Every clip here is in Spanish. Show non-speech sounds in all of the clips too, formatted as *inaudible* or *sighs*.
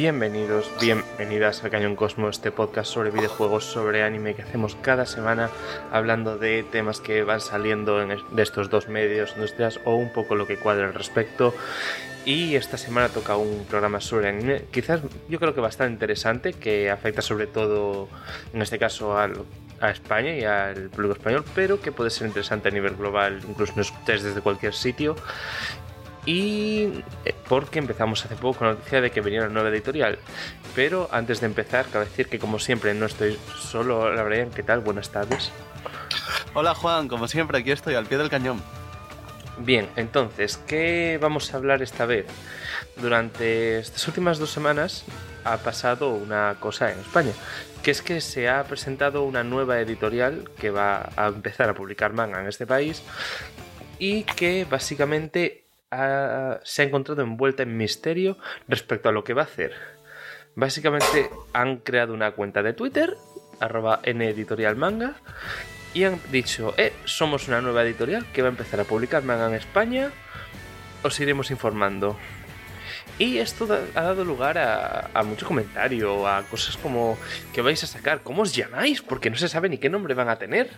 Bienvenidos, bienvenidas a Cañón Cosmo, este podcast sobre videojuegos, sobre anime que hacemos cada semana, hablando de temas que van saliendo en de estos dos medios industriales o un poco lo que cuadra al respecto. Y esta semana toca un programa sobre anime, quizás yo creo que bastante interesante, que afecta sobre todo, en este caso, a España y al público español, pero que puede ser interesante a nivel global, incluso nos escucháis desde cualquier sitio. Y eh, porque empezamos hace poco con la noticia de que venía una nueva editorial. Pero antes de empezar, cabe decir que como siempre no estoy solo. La Brian, ¿qué tal? Buenas tardes. Hola Juan, como siempre aquí estoy al pie del cañón. Bien, entonces, ¿qué vamos a hablar esta vez? Durante estas últimas dos semanas ha pasado una cosa en España, que es que se ha presentado una nueva editorial que va a empezar a publicar manga en este país y que básicamente se ha encontrado envuelta en misterio respecto a lo que va a hacer. Básicamente han creado una cuenta de Twitter, arroba neditorialmanga, y han dicho, eh, somos una nueva editorial que va a empezar a publicar manga en España, os iremos informando. Y esto ha dado lugar a, mucho comentario, a cosas como que vais a sacar, ¿cómo os llamáis? Porque no se sabe ni qué nombre van a tener.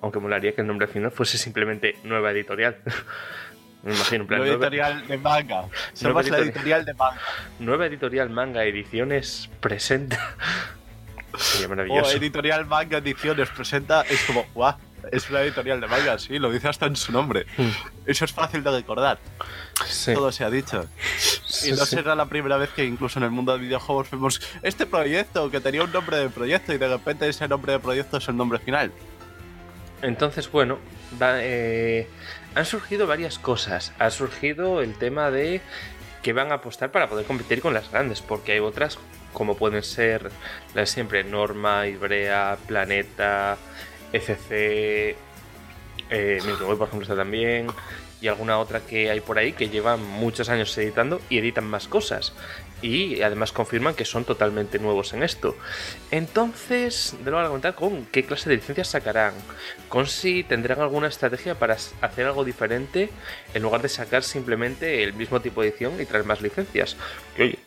Aunque molaría que el nombre final fuese simplemente nueva editorial. *laughs* Me imagino, plan, nueva editorial de manga. *laughs* Somos la editorial de manga. Nueva editorial manga ediciones presenta. *laughs* Sería maravilloso. O editorial manga ediciones presenta. Es como, guau, es una editorial de manga, sí, lo dice hasta en su nombre. Hmm. Eso es fácil de recordar. Todo se ha dicho. y no será la primera vez que incluso en el mundo de videojuegos vemos este proyecto que tenía un nombre de proyecto y de repente ese nombre de proyecto es el nombre final. Entonces, bueno, eh, han surgido varias cosas. Ha surgido el tema de que van a apostar para poder competir con las grandes, porque hay otras como pueden ser las siempre Norma, Ibrea, Planeta, FC, eh, por ejemplo está también, y alguna otra que hay por ahí que llevan muchos años editando y editan más cosas y además confirman que son totalmente nuevos en esto. Entonces, de luego a contar con qué clase de licencias sacarán, con si tendrán alguna estrategia para hacer algo diferente en lugar de sacar simplemente el mismo tipo de edición y traer más licencias. Que oye,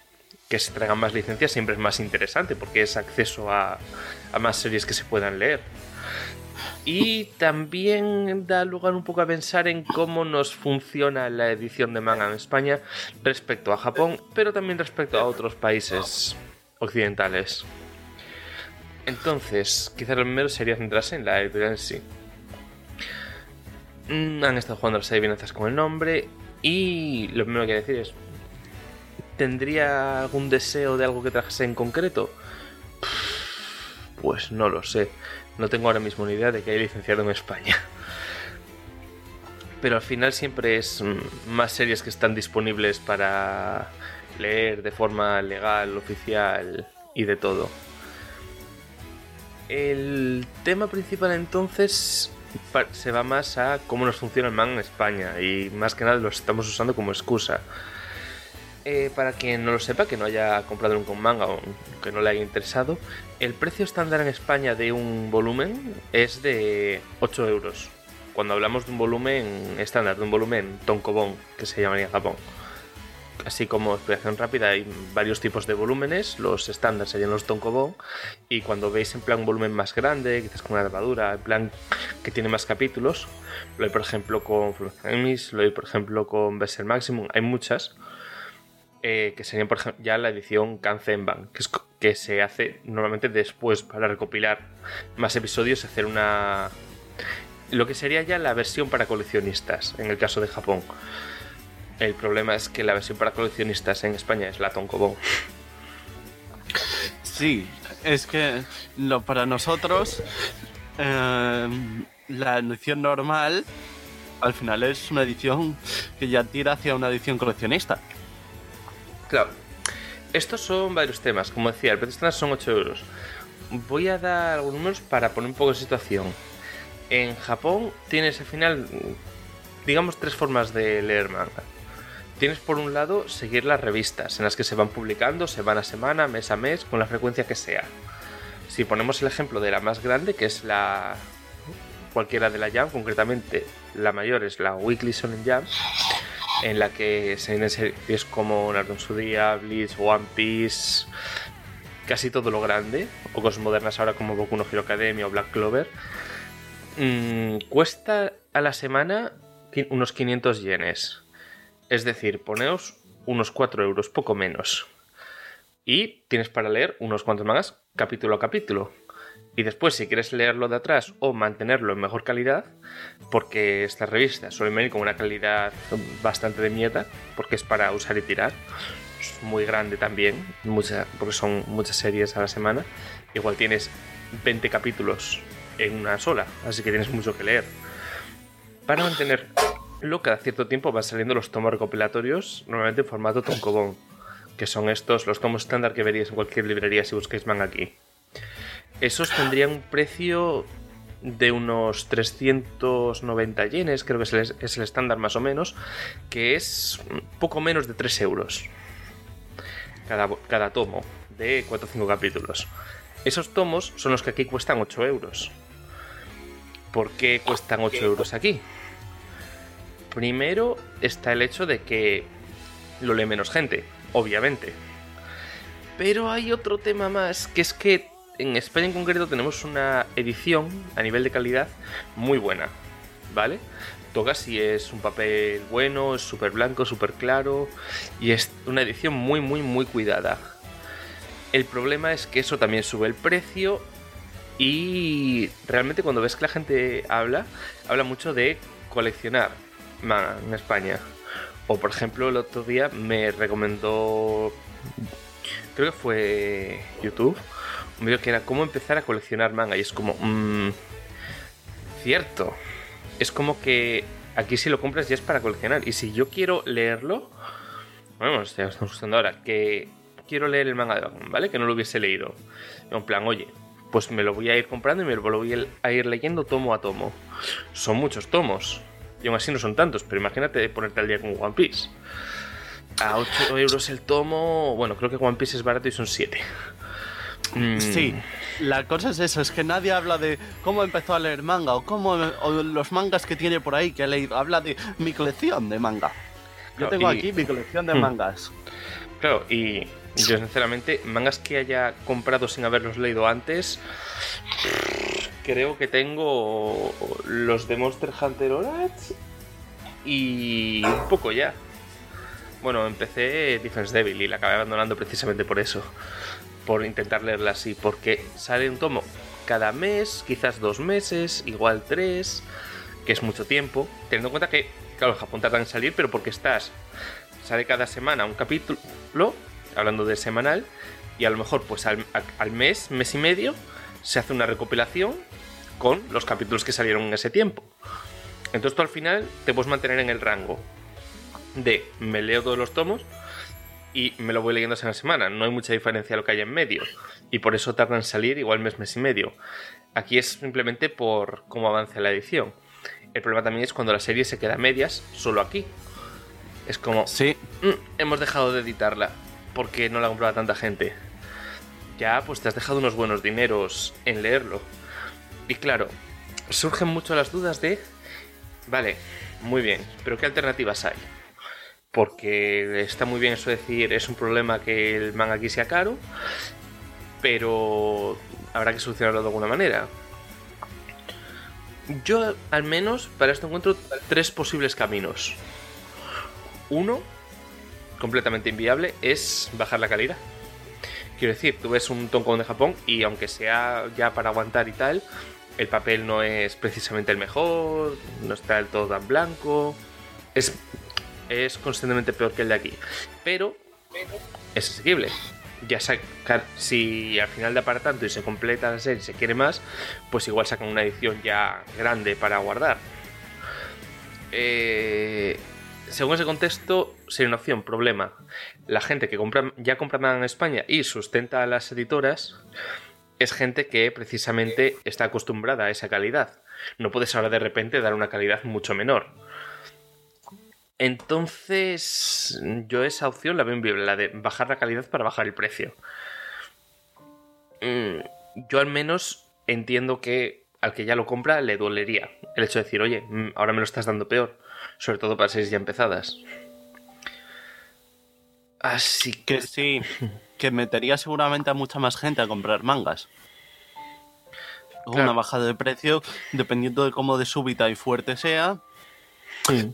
que se traigan más licencias siempre es más interesante porque es acceso a, a más series que se puedan leer. Y también da lugar un poco a pensar en cómo nos funciona la edición de manga en España respecto a Japón, pero también respecto a otros países occidentales. Entonces, quizás lo primero sería centrarse en la editorial en sí. Mm, han estado jugando las adivinanzas con el nombre y lo primero que decir es, ¿tendría algún deseo de algo que trajese en concreto? Pues no lo sé. No tengo ahora mismo ni idea de que hay licenciado en España. Pero al final siempre es mm, más series que están disponibles para leer de forma legal, oficial y de todo. El tema principal entonces se va más a cómo nos funciona el manga en España y más que nada lo estamos usando como excusa. Eh, para quien no lo sepa, que no haya comprado un con manga o que no le haya interesado, el precio estándar en España de un volumen es de 8 euros. Cuando hablamos de un volumen estándar, de un volumen tonkobon, que se llamaría Japón. Así como explicación rápida, hay varios tipos de volúmenes. Los estándar serían los tonkobon. Y cuando veis en plan un volumen más grande, quizás con una armadura, en plan que tiene más capítulos, lo hay por ejemplo con Emis, lo hay por ejemplo con Bessel Maximum, hay muchas eh, que sería por ejemplo, ya la edición Kanzenban, que, es, que se hace normalmente después para recopilar más episodios, hacer una... Lo que sería ya la versión para coleccionistas, en el caso de Japón. El problema es que la versión para coleccionistas en España es la Tonkobon. Sí, es que lo, para nosotros eh, la edición normal al final es una edición que ya tira hacia una edición coleccionista. Claro, estos son varios temas. Como decía, el precio estándar son 8 euros. Voy a dar algunos números para poner un poco de situación. En Japón tienes al final, digamos, tres formas de leer manga. Tienes por un lado seguir las revistas en las que se van publicando semana a semana, mes a mes, con la frecuencia que sea. Si ponemos el ejemplo de la más grande, que es la cualquiera de la Jam, concretamente la mayor es la Weekly Shonen Jam, en la que se vienen series como Naruto en su día, Bleach, One Piece, casi todo lo grande, o cosas modernas ahora como Boku no Hero Academia o Black Clover, mm, cuesta a la semana unos 500 yenes. Es decir, poneos unos 4 euros, poco menos. Y tienes para leer unos cuantos mangas capítulo a capítulo. Y después, si quieres leerlo de atrás o mantenerlo en mejor calidad, porque estas revistas suelen venir con una calidad bastante de mierda, porque es para usar y tirar, es muy grande también, porque son muchas series a la semana. Igual tienes 20 capítulos en una sola, así que tienes mucho que leer. Para mantenerlo, cada cierto tiempo van saliendo los tomos recopilatorios, normalmente en formato tonkobon, que son estos, los tomos estándar que veríais en cualquier librería si buscáis manga aquí. Esos tendrían un precio de unos 390 yenes, creo que es el, estándar más o menos, que es poco menos de 3 euros cada, cada tomo de 4 o 5 capítulos. Esos tomos son los que aquí cuestan 8 euros. ¿Por qué cuestan 8 euros aquí? Primero está el hecho de que lo lee menos gente, obviamente. Pero hay otro tema más, que es que en España en concreto tenemos una edición a nivel de calidad muy buena, ¿vale? Toca si es un papel bueno, es súper blanco, súper claro y es una edición muy, muy, muy cuidada. El problema es que eso también sube el precio y realmente cuando ves que la gente habla, habla mucho de coleccionar en España. O por ejemplo el otro día me recomendó, creo que fue YouTube, un vídeo que era cómo empezar a coleccionar manga. Y es como, mmm, cierto. Es como que aquí si lo compras ya es para coleccionar. Y si yo quiero leerlo, bueno, estamos usando ahora, que quiero leer el manga de Dragon, ¿vale? Que no lo hubiese leído. En plan, oye, pues me lo voy a ir comprando y me lo voy a ir leyendo tomo a tomo. Son muchos tomos. Y aún así no son tantos, pero imagínate ponerte al día con One Piece. A 8 euros el tomo, bueno, creo que One Piece es barato y son 7. Mm. Sí, la cosa es eso, es que nadie habla de cómo empezó a leer manga o cómo los mangas que tiene por ahí que ha leído. Habla de mi colección de manga. Yo tengo aquí mi colección de hmm. mangas. Claro, y yo sinceramente, mangas que haya comprado sin haberlos leído antes, creo que tengo los de Monster Hunter Orats y un poco ya. Bueno, empecé Defense Devil y la acabé abandonando precisamente por eso por intentar leerla así, porque sale un tomo cada mes, quizás dos meses, igual tres, que es mucho tiempo, teniendo en cuenta que, claro, Japón tarda en salir, pero porque estás, sale cada semana un capítulo, hablando de semanal, y a lo mejor pues al, al mes, mes y medio, se hace una recopilación con los capítulos que salieron en ese tiempo. Entonces tú al final te puedes mantener en el rango de me leo todos los tomos, y me lo voy leyendo esa semana. No hay mucha diferencia a lo que hay en medio. Y por eso tardan en salir igual mes, mes y medio. Aquí es simplemente por cómo avanza la edición. El problema también es cuando la serie se queda a medias, solo aquí. Es como, sí. Mm, hemos dejado de editarla porque no la compraba tanta gente. Ya, pues te has dejado unos buenos dineros en leerlo. Y claro, surgen mucho las dudas de, vale, muy bien, pero ¿qué alternativas hay? Porque está muy bien eso decir, es un problema que el manga aquí sea caro, pero habrá que solucionarlo de alguna manera. Yo al menos para esto encuentro tres posibles caminos. Uno, completamente inviable, es bajar la calidad. Quiero decir, tú ves un tonkon de Japón y aunque sea ya para aguantar y tal, el papel no es precisamente el mejor, no está del todo tan blanco. Es es constantemente peor que el de aquí. Pero es asequible. Ya sacar, si al final da para tanto y se completa la serie y se quiere más, pues igual sacan una edición ya grande para guardar. Eh, según ese contexto, sería una opción. Problema: la gente que compra, ya compra nada en España y sustenta a las editoras es gente que precisamente está acostumbrada a esa calidad. No puedes ahora de repente dar una calidad mucho menor. Entonces, yo esa opción la veo inviable, la de bajar la calidad para bajar el precio. Mm, yo al menos entiendo que al que ya lo compra le dolería el hecho de decir, oye, mm, ahora me lo estás dando peor, sobre todo para series ya empezadas. Así que sí, *laughs* que metería seguramente a mucha más gente a comprar mangas. Una bajada de precio, dependiendo de cómo de súbita y fuerte sea,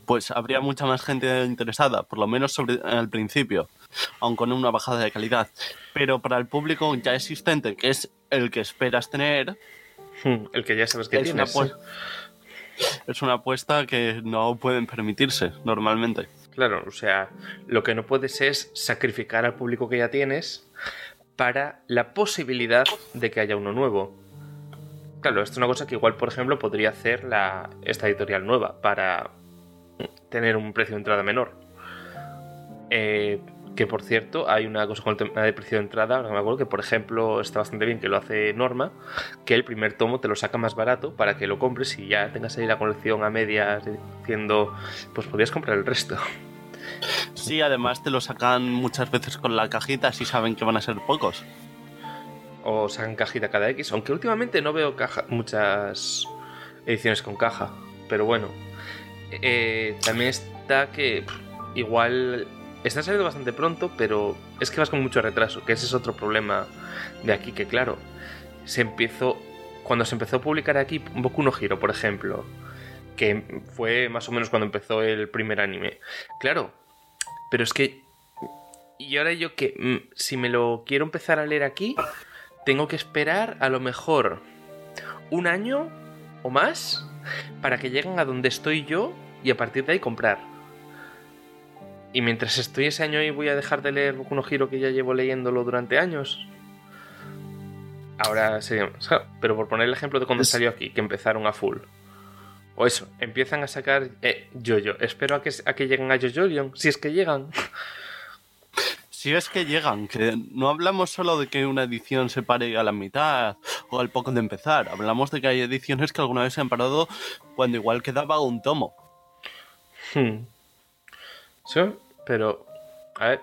pues habría mucha más gente interesada, por lo menos sobre, al principio, aun con una bajada de calidad. Pero para el público ya existente, que es el que esperas tener, hmm, el que ya sabes que tienes. es una apuesta que no pueden permitirse normalmente. Claro, o sea, lo que no puedes es sacrificar al público que ya tienes para la posibilidad de que haya uno nuevo. Claro, esto es una cosa que igual, por ejemplo, podría hacer la, esta editorial nueva para tener un precio de entrada menor. Eh, que por cierto, hay una cosa con el tema de precio de entrada, me acuerdo que por ejemplo está bastante bien que lo hace Norma, que el primer tomo te lo saca más barato para que lo compres y ya tengas ahí la colección a medias diciendo, pues podrías comprar el resto. Sí, además te lo sacan muchas veces con la cajita si saben que van a ser pocos. O sacan cajita cada X, aunque últimamente no veo caja, muchas ediciones con caja, pero bueno. Eh, también está que igual está saliendo bastante pronto, pero es que vas con mucho retraso, que ese es otro problema de aquí, que claro, se empezó, cuando se empezó a publicar aquí Boku no Hero, por ejemplo, que fue más o menos cuando empezó el primer anime, claro, pero es que, y ahora yo que, mm, si me lo quiero empezar a leer aquí, tengo que esperar a lo mejor un año o más para que lleguen a donde estoy yo y a partir de ahí comprar. Y mientras estoy ese año ahí voy a dejar de leer Boku no Hero que ya llevo leyéndolo durante años. Ahora sería... Pero por poner el ejemplo de cuando salió aquí, que empezaron a full. O eso, empiezan a sacar eh, Jojo. Espero a que, a que lleguen a Jojo si es que llegan. Si es que llegan, que no hablamos solo de que una edición se pare a la mitad o al poco de empezar. Hablamos de que hay ediciones que alguna vez se han parado cuando igual quedaba un tomo. Hmm. Sí, pero. A ver.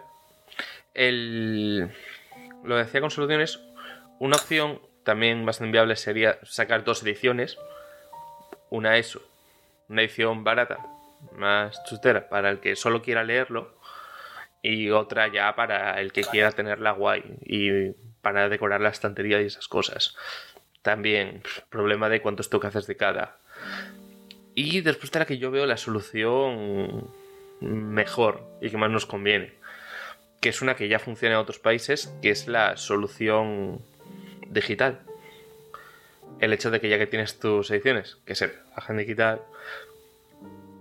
El. Lo decía con soluciones. Una opción también bastante viable sería sacar dos ediciones. Una eso. Una edición barata, más chustera, para el que solo quiera leerlo. Y otra ya para el que quiera tenerla guay. Y para decorar la estantería y esas cosas. También, problema de cuántos toques haces de cada. Y después de la que yo veo la solución mejor y que más nos conviene. Que es una que ya funciona en otros países, que es la solución digital. El hecho de que ya que tienes tus ediciones, que es el agenda digital,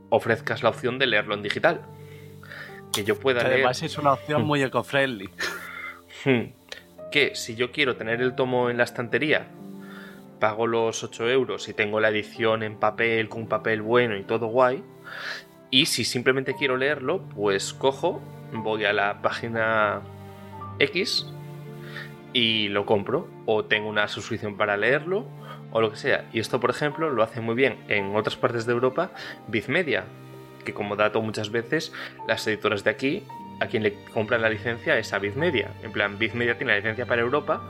ofrezcas la opción de leerlo en digital. Que yo pueda que Además es una opción muy eco-friendly. Hmm. Que si yo quiero tener el tomo en la estantería, pago los 8 euros y tengo la edición en papel, con papel bueno y todo guay, y si simplemente quiero leerlo, pues cojo, voy a la página X y lo compro. O tengo una suscripción para leerlo o lo que sea. Y esto, por ejemplo, lo hace muy bien en otras partes de Europa Bizmedia, que como dato muchas veces las editoras de aquí a quien le compran la licencia es a Bizmedia. En plan, Bizmedia tiene la licencia para Europa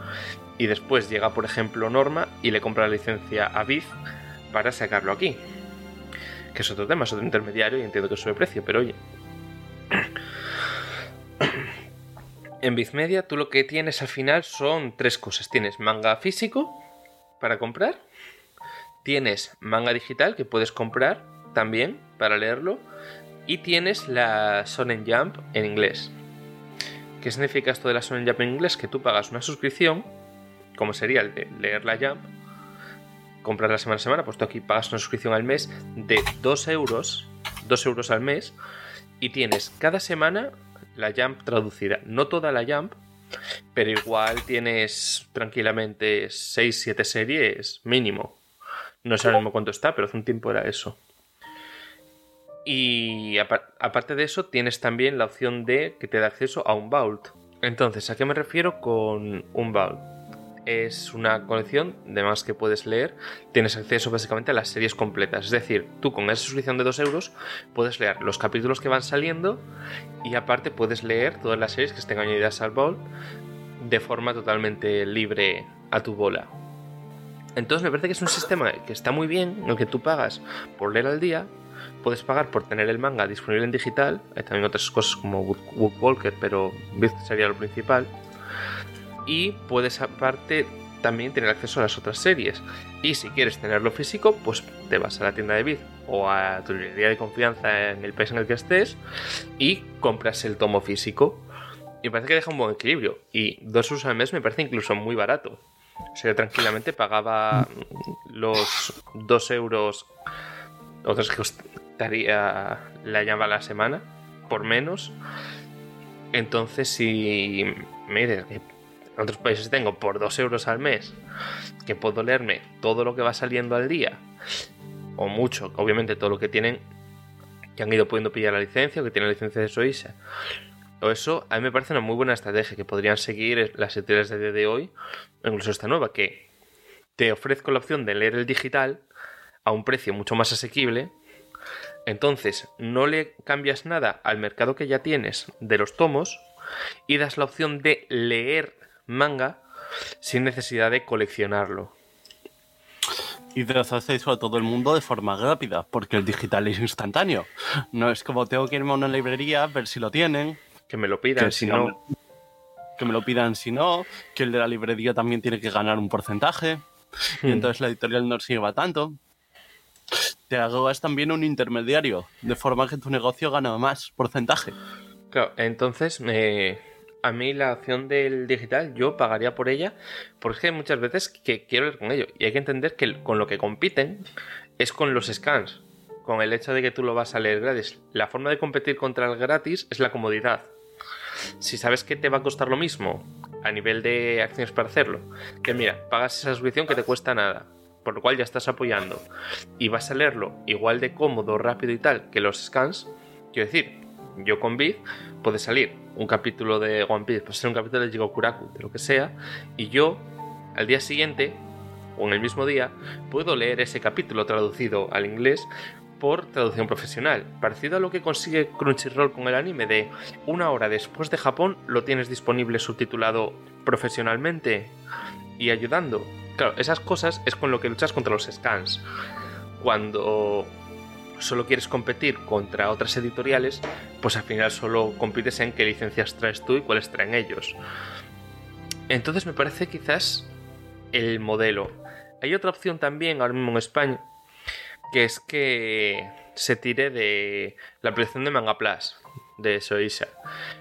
y después llega, por ejemplo, Norma y le compra la licencia a Biz para sacarlo aquí que es otro tema, es otro intermediario y entiendo que sube precio, pero oye. En Bizmedia tú lo que tienes al final son tres cosas. Tienes manga físico para comprar, tienes manga digital que puedes comprar también para leerlo y tienes la Sonen Jump en inglés. ¿Qué significa esto de la Sonen Jump en inglés? Que tú pagas una suscripción, como sería el de leer la Jump, comprar la semana a semana, pues tú aquí pagas una suscripción al mes de 2 euros, 2 euros al mes, y tienes cada semana la Jump traducida. No toda la Jump, pero igual tienes tranquilamente 6-7 series mínimo. No sé ahora mismo cuánto está, pero hace un tiempo era eso. Y aparte de eso, tienes también la opción de que te da acceso a un Vault. Entonces, ¿a qué me refiero con un Vault? es una colección de más que puedes leer. Tienes acceso básicamente a las series completas. Es decir, tú con esa suscripción de 2 euros puedes leer los capítulos que van saliendo y aparte puedes leer todas las series que estén añadidas al bowl de forma totalmente libre a tu bola. Entonces me parece que es un sistema que está muy bien, en el que tú pagas por leer al día, puedes pagar por tener el manga disponible en digital. Hay también otras cosas como Woodwalker, pero Beast sería lo principal. Y puedes aparte también tener acceso a las otras series. Y si quieres tenerlo físico, pues te vas a la tienda de Biz o a tu librería de confianza en el país en el que estés y compras el tomo físico. Y parece que deja un buen equilibrio. Y dos usos al mes me parece incluso muy barato. O sea, yo tranquilamente pagaba los dos euros o 3 daría la llama a la semana, por menos. Entonces, si me en otros países tengo por 2 euros al mes, que puedo leerme todo lo que va saliendo al día, o mucho, obviamente todo lo que tienen, que han ido pudiendo pillar la licencia o que tienen la licencia de Soisa. O eso, a mí me parece una muy buena estrategia que podrían seguir las editoriales de de hoy, incluso esta nueva, que te ofrezco la opción de leer el digital a un precio mucho más asequible entonces, no le cambias nada al mercado que ya tienes de los tomos y das la opción de leer manga sin necesidad de coleccionarlo. Y te das acceso a todo el mundo de forma rápida, porque el digital es instantáneo. No es como tengo que irme a una librería, ver si lo tienen. Que me lo pidan, si no... Que me lo pidan si no, que el de la librería también tiene que ganar un porcentaje. Y hmm. entonces la editorial no se lleva tanto. Te hagas también un intermediario, de forma que tu negocio gana más porcentaje. Claro, entonces a mí la opción del digital yo pagaría por ella porque hay muchas veces que quiero ir con ello y hay que entender que con lo que compiten es con los scans, con el hecho de que tú lo vas a leer gratis. La forma de competir contra el gratis es la comodidad. Si sabes que te va a costar lo mismo a nivel de acciones para hacerlo, que mira, pagas esa suscripción que te cuesta nada, por lo cual ya estás apoyando, y vas a leerlo igual de cómodo, rápido y tal que los scans, quiero decir, yo con Bit puede salir un capítulo de One Piece, puede ser un capítulo de Jigokuraku, de lo que sea, y yo al día siguiente o en el mismo día puedo leer ese capítulo traducido al inglés por traducción profesional, parecido a lo que consigue Crunchyroll con el anime de una hora después de Japón lo tienes disponible subtitulado profesionalmente y ayudando. Claro, esas cosas es con lo que luchas contra los scans. Cuando solo quieres competir contra otras editoriales, pues al final solo compites en qué licencias traes tú y cuáles traen ellos. Entonces me parece quizás el modelo. Hay otra opción también ahora mismo en España, que es que se tire de la aplicación de Manga Plus de Soisa,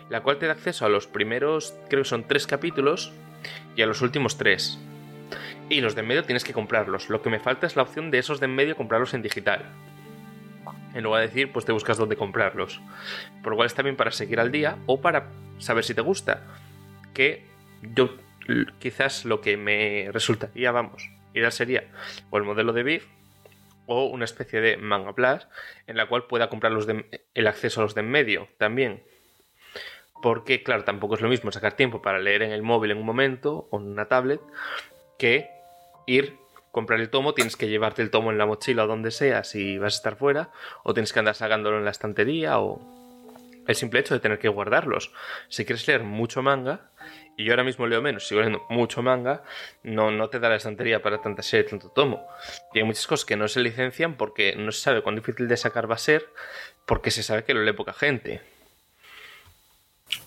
la cual te da acceso a los primeros, creo que son tres capítulos, y a los últimos tres. Y los de en medio tienes que comprarlos. Lo que me falta es la opción de esos de en medio comprarlos en digital. En lugar de decir, pues te buscas dónde comprarlos. Por lo cual está bien para seguir al día o para saber si te gusta. Que yo quizás lo que me resultaría, vamos, ir sería o el modelo de BIF o una especie de Manga Plus en la cual pueda comprar los el acceso a los de en medio también porque, claro, tampoco es lo mismo sacar tiempo para leer en el móvil en un momento o en una tablet que ir, comprar el tomo, tienes que llevarte el tomo en la mochila o donde sea si vas a estar fuera, o tienes que andar sacándolo en la estantería o el simple hecho de tener que guardarlos. Si quieres leer mucho manga, y yo ahora mismo leo menos, sigo leyendo mucho manga, no, no te da la estantería para tanta serie, tanto tomo. Y hay muchas cosas que no se licencian porque no se sabe cuán difícil de sacar va a ser, porque se sabe que lo lee poca gente.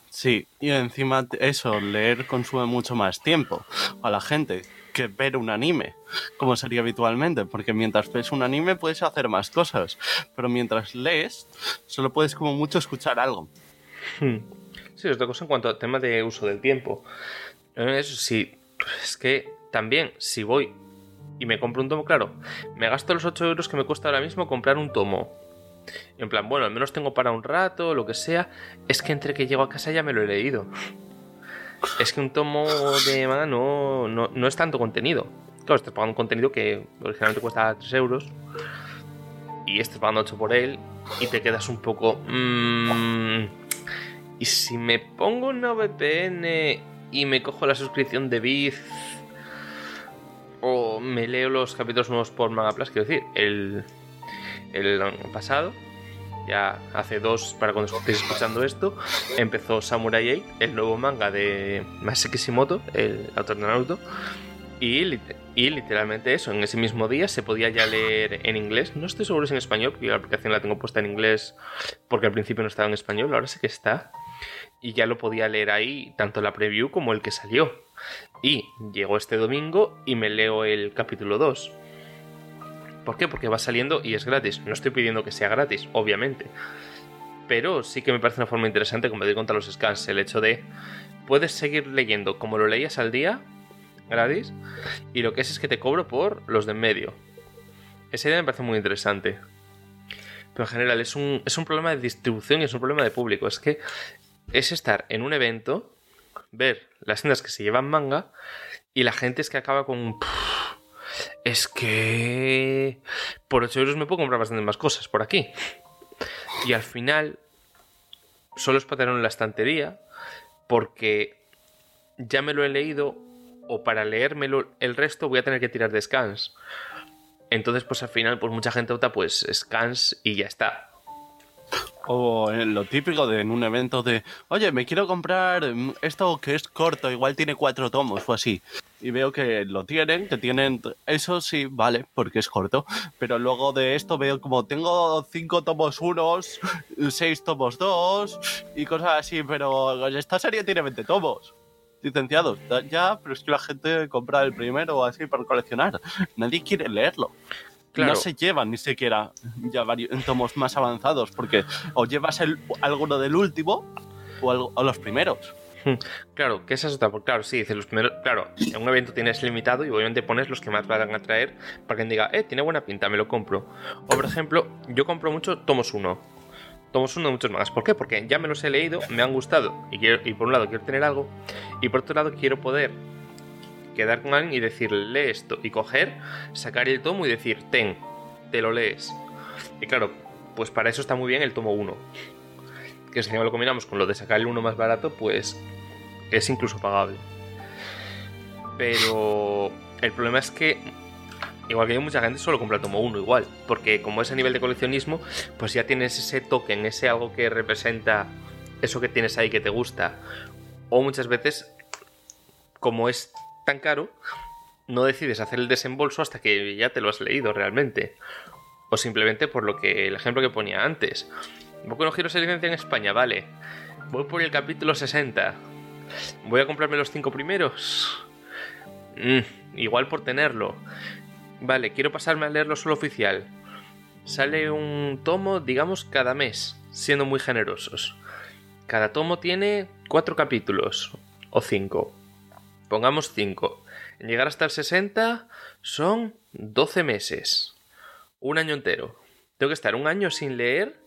Sí, y encima eso, leer consume mucho más tiempo a la gente que ver un anime, como sería habitualmente, porque mientras ves un anime puedes hacer más cosas, pero mientras lees solo puedes como mucho escuchar algo. Hmm. Sí, otra cosa en cuanto al tema de uso del tiempo. Eso sí, es que también si voy y me compro un tomo, claro, me gasto los 8 euros que me cuesta ahora mismo comprar un tomo en plan, bueno, al menos tengo para un rato, lo que sea. Es que entre que llego a casa ya me lo he leído. Es que un tomo de manga no, no, es tanto contenido. Claro, estás pagando un contenido que originalmente cuesta 3 euros. Y estás pagando 8 por él. Y te quedas un poco. Mmm, y si me pongo una VPN y me cojo la suscripción de Biz. O me leo los capítulos nuevos por Manga Plus, quiero decir, el, el pasado, ya hace dos, para cuando estéis escuchando esto, empezó Samurai 8, el nuevo manga de Masaki Kishimoto, el autor de Naruto. Y, y, literalmente eso, en ese mismo día se podía ya leer en inglés. No estoy seguro si en español, porque la aplicación la tengo puesta en inglés porque al principio no estaba en español, ahora sí que está. Y ya lo podía leer ahí, tanto la preview como el que salió. Y llegó este domingo y me leo el capítulo 2. ¿Por qué? Porque va saliendo y es gratis. No estoy pidiendo que sea gratis, obviamente. Pero sí que me parece una forma interesante competir contra los scans. El hecho de puedes seguir leyendo como lo leías al día, gratis, y lo que es es que te cobro por los de en medio. Esa idea me parece muy interesante. Pero en general es un, es un problema de distribución y es un problema de público. Es que es estar en un evento, ver las tiendas que se llevan manga, y la gente es que acaba con... Es que... Por 8 euros me puedo comprar bastante más cosas por aquí. Y al final... Solo es para tenerlo en la estantería. Porque ya me lo he leído o para leérmelo el resto voy a tener que tirar de scans. Entonces, pues al final, pues mucha gente opta pues scans y ya está. O lo típico de en un evento de, oye, me quiero comprar esto que es corto, igual tiene cuatro tomos o así. Y veo que lo tienen, que tienen, eso sí, vale, porque es corto. Pero luego de esto veo como tengo cinco tomos unos, seis tomos dos y cosas así, pero esta serie tiene 20 tomos licenciados. Ya, pero es que la gente compra el primero así para coleccionar. Nadie quiere leerlo. No se llevan ni siquiera ya varios tomos más avanzados, porque o llevas el, alguno del último o, los primeros. Claro, que esa es otra. Claro, sí, dice los primeros. Claro, en un evento tienes limitado y obviamente pones los que más van a traer para que diga, eh, tiene buena pinta, me lo compro. O por ejemplo, yo compro mucho tomos 1 tomos uno de muchos más. ¿Por qué? Porque ya me los he leído, me han gustado y, quiero, por un lado quiero tener algo y por otro lado quiero poder quedar con alguien y decirle lee esto y coger, sacar el tomo y decir ten, te lo lees. Y claro, pues para eso está muy bien el tomo 1. Que si lo combinamos con lo de sacar el uno más barato, pues es incluso pagable. Pero el problema es que Igual que hay mucha gente solo compra tomo 1 igual, porque como es a nivel de coleccionismo, pues ya tienes ese token, ese algo que representa eso que tienes ahí que te gusta. O muchas veces, como es tan caro, no decides hacer el desembolso hasta que ya te lo has leído realmente. O simplemente por lo que el ejemplo que ponía antes. Boku no Hero se licencia en España, vale. Voy por el capítulo 60. Voy a comprarme los 5 primeros. Mm, igual por tenerlo. Vale, quiero pasarme a leerlo solo oficial. Sale un tomo, digamos, cada mes, siendo muy generosos. Cada tomo tiene cuatro capítulos, o cinco. Pongamos cinco. En llegar hasta el 60 son 12 meses. Un año entero. Tengo que estar un año sin leer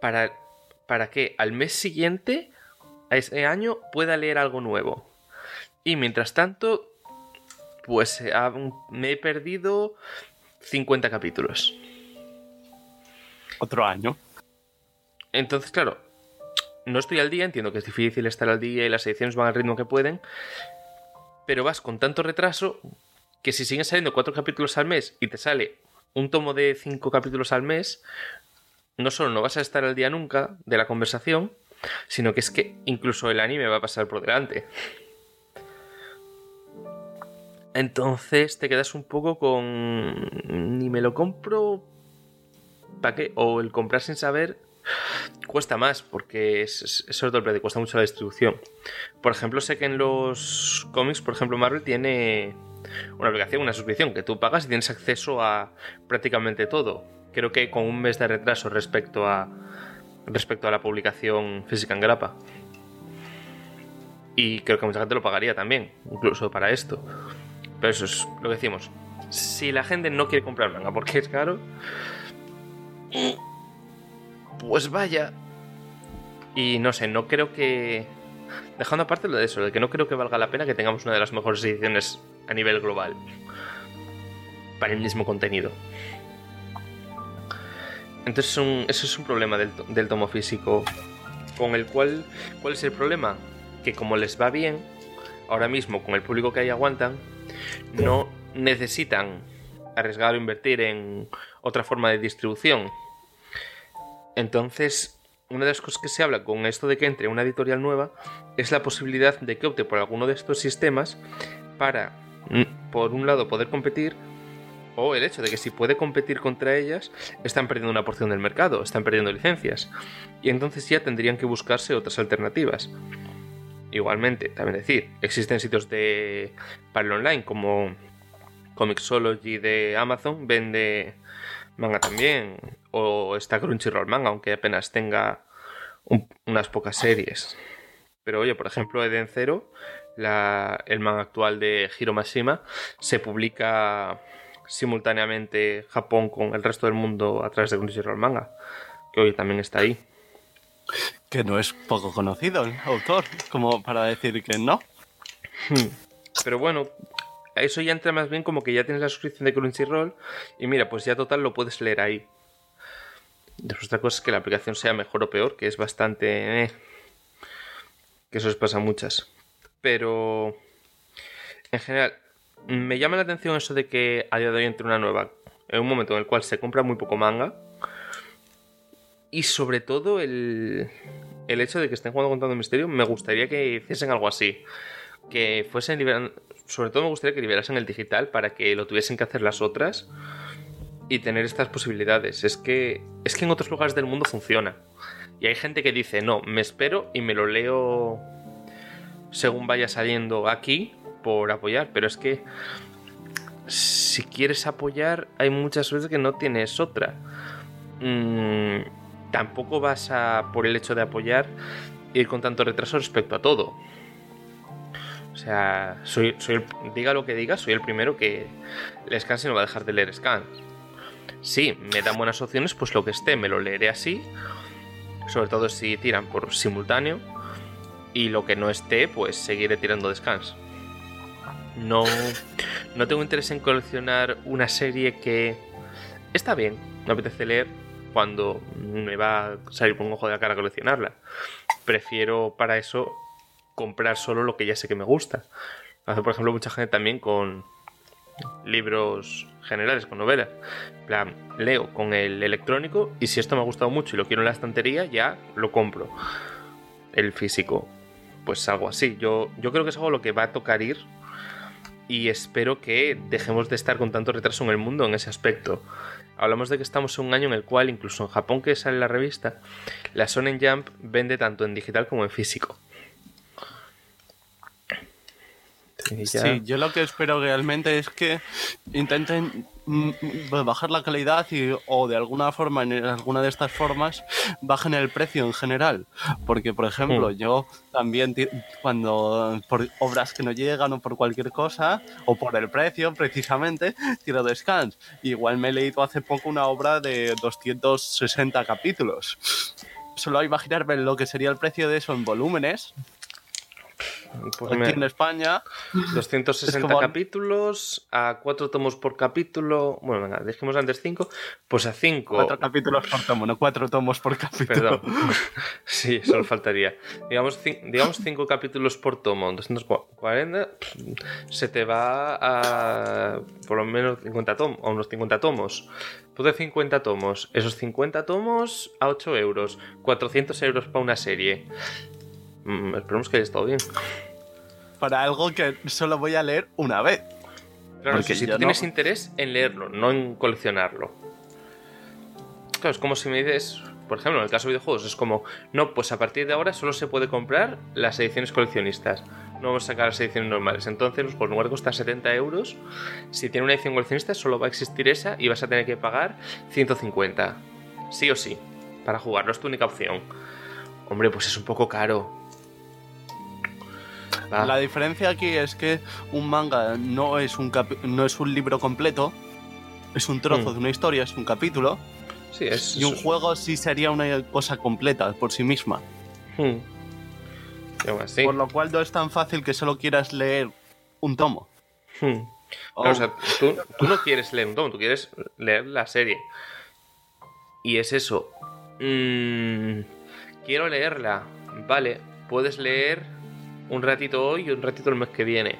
para, para que al mes siguiente, ese año, pueda leer algo nuevo. Y mientras tanto, pues eh, me he perdido 50 capítulos. Otro año. Entonces, claro, no estoy al día, entiendo que es difícil estar al día y las ediciones van al ritmo que pueden, pero vas con tanto retraso que si siguen saliendo cuatro capítulos al mes y te sale un tomo de cinco capítulos al mes, no solo no vas a estar al día nunca de la conversación, sino que es que incluso el anime va a pasar por delante. Entonces te quedas un poco con. Ni me lo compro. ¿Para qué? O el comprar sin saber cuesta más, porque es, es, otro precio, cuesta mucho la distribución. Por ejemplo, sé que en los cómics, por ejemplo, Marvel tiene una aplicación, una suscripción que tú pagas y tienes acceso a prácticamente todo. Creo que con un mes de retraso respecto a respecto a la publicación física en grapa. Y creo que mucha gente lo pagaría también, incluso para esto. Pero eso es lo que decimos. Si la gente no quiere comprar manga porque es caro, pues vaya. Y no sé, no creo que. Dejando aparte lo de eso, de que no creo que valga la pena que tengamos una de las mejores ediciones a nivel global para el mismo contenido. Entonces eso es un problema del, del tomo físico con el cual... ¿Cuál es el problema? Que como les va bien, ahora mismo con el público que hay aguantan, no necesitan arriesgar o invertir en otra forma de distribución. Entonces, una de las cosas que se habla con esto de que entre una editorial nueva es la posibilidad de que opte por alguno de estos sistemas para por un lado, poder competir, o el hecho de que si puede competir contra ellas, están perdiendo una porción del mercado, están perdiendo licencias. Y entonces ya tendrían que buscarse otras alternativas. Igualmente, también decir, existen sitios de para online como Comixology de Amazon, vende manga también, o está Crunchyroll Manga, aunque apenas tenga unas pocas series. Pero oye, por ejemplo, Eden Zero, el manga actual de Hiro Mashima, se publica simultáneamente Japón con el resto del mundo a través de Crunchyroll Manga, que hoy también está ahí. Que no es poco conocido el autor, como para decir que no. Hmm. Pero bueno, eso ya entra más bien como que ya tienes la suscripción de Crunchyroll y mira, pues ya total lo puedes leer ahí. Después otra cosa es que la aplicación sea mejor o peor, que es bastante... Eh, que eso les pasa a muchas. Pero... En general, me llama la atención eso de que a día de hoy entre una nueva, en un momento en el cual se compra muy poco manga. Y sobre todo el, el hecho de que estén jugando contando misterio, me gustaría que hiciesen algo así. Que fuesen liberando. Sobre todo me gustaría que liberasen el digital para que lo tuviesen que hacer las otras y tener estas posibilidades. Es que, es que en otros lugares del mundo funciona. Y hay gente que dice, no, me espero y me lo leo según vaya saliendo aquí por apoyar. Pero es que si quieres apoyar, hay muchas veces que no tienes otra. Mm, tampoco vas a, por el hecho de apoyar, ir con tanto retraso respecto a todo. O sea, soy, diga lo que diga, soy el primero que le y no va a dejar de leer Scans. Sí, me dan buenas opciones, pues lo que esté me lo leeré así. Sobre todo si tiran por simultáneo. Y lo que no esté, pues seguiré tirando de scans. No, no tengo interés en coleccionar una serie que está bien, me apetece leer cuando me va a salir por un ojo de la cara coleccionarla. Prefiero para eso comprar solo lo que ya sé que me gusta. Hace, por ejemplo, mucha gente también con libros generales, con novelas. plan, leo con el electrónico y si esto me ha gustado mucho y lo quiero en la estantería, ya lo compro. El físico, pues algo así. Yo, yo creo que es algo a lo que va a tocar ir y espero que dejemos de estar con tanto retraso en el mundo en ese aspecto. Hablamos de que estamos en un año en el cual, incluso en Japón que sale la revista, la Sonen Jump vende tanto en digital como en físico. Sí, yo lo que espero realmente es que intenten mm, bajar la calidad y, o de alguna forma, en alguna de estas formas, bajen el precio en general. Porque, por ejemplo, hmm. yo también cuando por obras que no llegan o por cualquier cosa, o por el precio precisamente, tiro de scans. Igual me he leído hace poco una obra de 260 capítulos. Solo imaginarme lo que sería el precio de eso en volúmenes, pues aquí en España. 260 capítulos, a 4 tomos por capítulo. Bueno, venga, dijimos antes 5, pues a 5. 4 capítulos por tomo, no 4 tomos por capítulo. Perdón. *laughs* sí, solo faltaría. Digamos 5 capítulos por tomo, 240, se te va a por lo menos 50 tomos, a unos 50 tomos. Pues de 50 tomos, esos 50 tomos a 8 euros, 400 euros para una serie. Mm, esperemos que haya estado bien. Para algo que solo voy a leer una vez. Claro, Porque si tú tienes interés en leerlo, no en coleccionarlo. Claro, es como si me dices, por ejemplo, en el caso de videojuegos, es como, no, pues a partir de ahora solo se puede comprar las ediciones coleccionistas. No vamos a sacar las ediciones normales. Entonces, pues, por lugar de costar 70 euros, si tiene una edición coleccionista, solo va a existir esa y vas a tener que pagar 150. Sí o sí, para jugarlo, es tu única opción. Hombre, pues es un poco caro. La diferencia aquí es que un manga no es un, no es un libro completo, es un trozo hmm. de una historia, es un capítulo. Sí, es, y un juego sí sería una cosa completa por sí misma. Hmm. Por lo cual no es tan fácil que solo quieras leer un tomo. Hmm. o sea, tú, no quieres leer un tomo, tú quieres leer la serie. Y es eso. Mm, quiero leerla. Vale, puedes leer un ratito hoy y un ratito el mes que viene.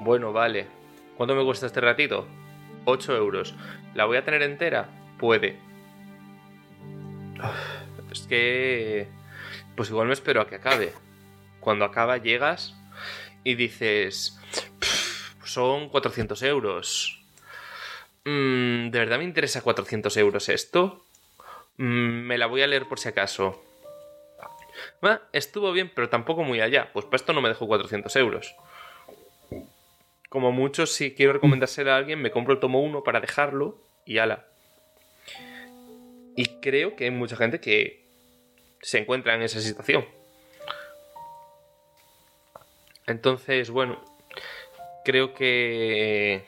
Bueno, vale. ¿Cuánto me cuesta este ratito? 8 euros. ¿La voy a tener entera? Puede. *sighs* Es que... Pues igual me espero a que acabe. Cuando acaba llegas y dices... Son 400 euros. Mm, ¿De verdad me interesa 400 euros esto? Mm, me la voy a leer por si acaso. Estuvo bien, pero tampoco muy allá. Pues para esto no me dejo 400 euros. Como mucho, si quiero recomendárselo a alguien, me compro el tomo 1 para dejarlo y ala. Y creo que hay mucha gente que se encuentra en esa situación. Entonces, bueno, creo que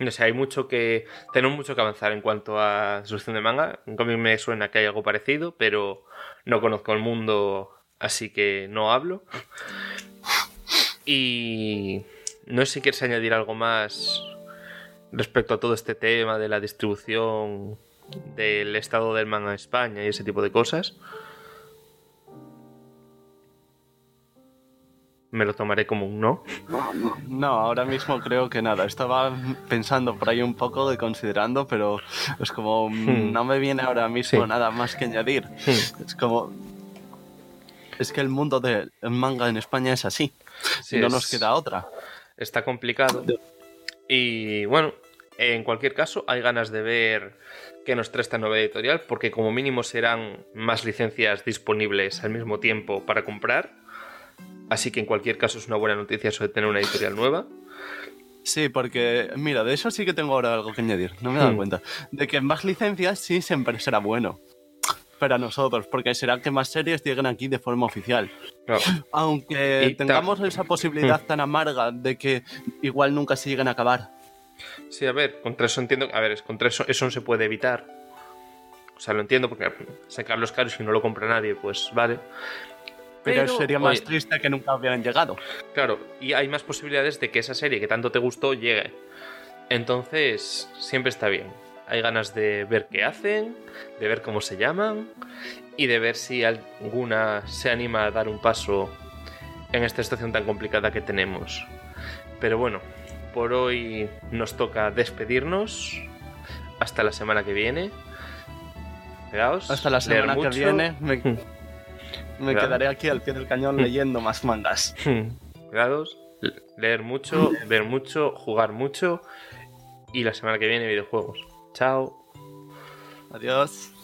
no sé, hay mucho que. Tenemos mucho que avanzar en cuanto a solución de manga. A mí me suena que hay algo parecido, pero no conozco el mundo, así que no hablo. Y. No sé si quieres añadir algo más respecto a todo este tema de la distribución del estado del manga en España y ese tipo de cosas. me lo tomaré como un no. No, ahora mismo creo que nada. Estaba pensando por ahí un poco de considerando, pero es como hmm. no me viene ahora mismo nada más que añadir. Hmm. Es como es que el mundo del manga en España es así. Si no nos queda otra. Está complicado. Y bueno, en cualquier caso, hay ganas de ver qué nos trae esta nueva editorial, porque como mínimo serán más licencias disponibles al mismo tiempo para comprar Así que en cualquier caso es una buena noticia eso de tener una editorial nueva. Sí, porque, mira, de eso sí que tengo ahora algo que añadir, no me he dado hmm. cuenta. De que más licencias sí siempre será bueno para nosotros, porque será que más series lleguen aquí de forma oficial. *gasps* Aunque tengamos esa posibilidad hmm. tan amarga de que igual nunca se lleguen a acabar. Sí, a ver, contra eso entiendo. A ver, contra eso, eso no se puede evitar. O sea, lo entiendo porque sacarlos caros y no lo compra nadie, pues vale. Pero, sería más triste que nunca hubieran llegado. Claro, y hay más posibilidades de que esa serie que tanto te gustó llegue. Entonces, siempre está bien. Hay ganas de ver qué hacen, de ver cómo se llaman y de ver si alguna se anima a dar un paso en esta situación tan complicada que tenemos. Pero bueno, por hoy nos toca despedirnos. Hasta la semana que viene. Hasta la semana que viene. Me *laughs* quedaré aquí al pie del cañón *laughs* leyendo más mangas. *laughs* Cuidados, leer mucho, ver mucho, jugar mucho y la semana que viene videojuegos. Chao. Adiós.